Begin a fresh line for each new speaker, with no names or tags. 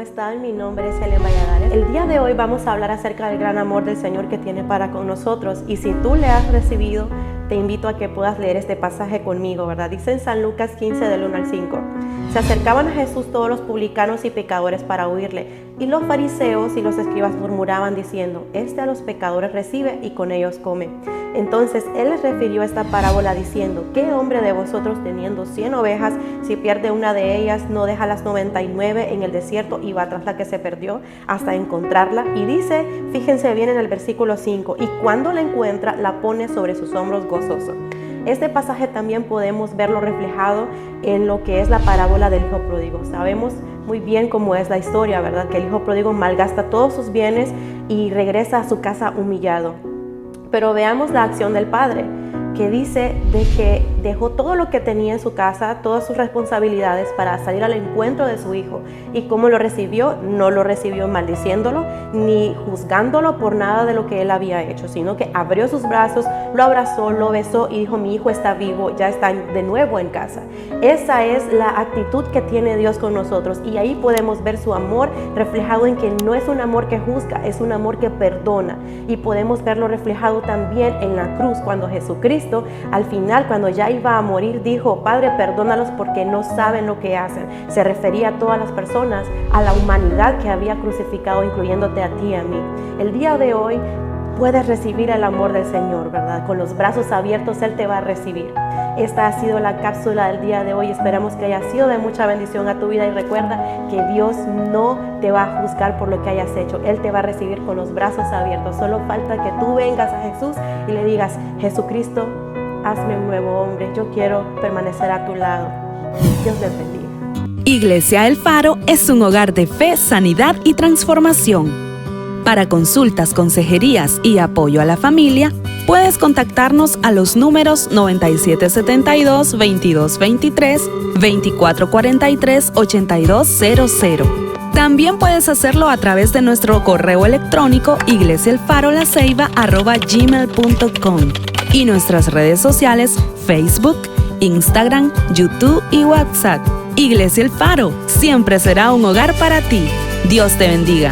están? Mi nombre es Helen Valladares. El día de hoy vamos a hablar acerca del gran amor del Señor que tiene para con nosotros. Y si tú le has recibido, te invito a que puedas leer este pasaje conmigo, ¿verdad? Dice en San Lucas 15 del 1 al 5. Se acercaban a Jesús todos los publicanos y pecadores para oírle, y los fariseos y los escribas murmuraban diciendo, Este a los pecadores recibe y con ellos come. Entonces él les refirió esta parábola diciendo, ¿qué hombre de vosotros teniendo cien ovejas, si pierde una de ellas, no deja las 99 en el desierto y va tras la que se perdió hasta encontrarla? Y dice, fíjense bien en el versículo 5, y cuando la encuentra, la pone sobre sus hombros gozoso. Este pasaje también podemos verlo reflejado en lo que es la parábola del hijo pródigo. Sabemos muy bien cómo es la historia, ¿verdad? Que el hijo pródigo malgasta todos sus bienes y regresa a su casa humillado. Pero veamos la acción del Padre que dice de que dejó todo lo que tenía en su casa, todas sus responsabilidades para salir al encuentro de su hijo. ¿Y cómo lo recibió? No lo recibió maldiciéndolo ni juzgándolo por nada de lo que él había hecho, sino que abrió sus brazos, lo abrazó, lo besó y dijo, mi hijo está vivo, ya está de nuevo en casa. Esa es la actitud que tiene Dios con nosotros y ahí podemos ver su amor reflejado en que no es un amor que juzga, es un amor que perdona. Y podemos verlo reflejado también en la cruz cuando Jesucristo al final, cuando ya iba a morir, dijo, Padre, perdónalos porque no saben lo que hacen. Se refería a todas las personas, a la humanidad que había crucificado, incluyéndote a ti y a mí. El día de hoy puedes recibir el amor del Señor, ¿verdad? Con los brazos abiertos Él te va a recibir. Esta ha sido la cápsula del día de hoy. Esperamos que haya sido de mucha bendición a tu vida y recuerda que Dios no te va a juzgar por lo que hayas hecho. Él te va a recibir con los brazos abiertos. Solo falta que tú vengas a Jesús y le digas, Jesucristo, hazme un nuevo hombre. Yo quiero permanecer a tu lado. Dios te bendiga.
Iglesia El Faro es un hogar de fe, sanidad y transformación. Para consultas, consejerías y apoyo a la familia, puedes contactarnos a los números 9772-2223, 2443-8200. También puedes hacerlo a través de nuestro correo electrónico iglesialfarolaceiba.gmail.com y nuestras redes sociales Facebook, Instagram, YouTube y WhatsApp. Iglesia El Faro siempre será un hogar para ti. Dios te bendiga.